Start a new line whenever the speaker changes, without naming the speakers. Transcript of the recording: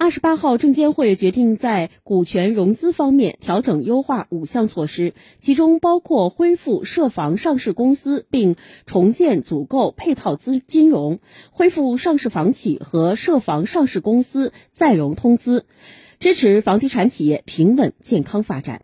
二十八号，证监会决定在股权融资方面调整优化五项措施，其中包括恢复涉房上市公司并重建组构配套资金融，恢复上市房企和涉房上市公司再融通资，支持房地产企业平稳健康发展。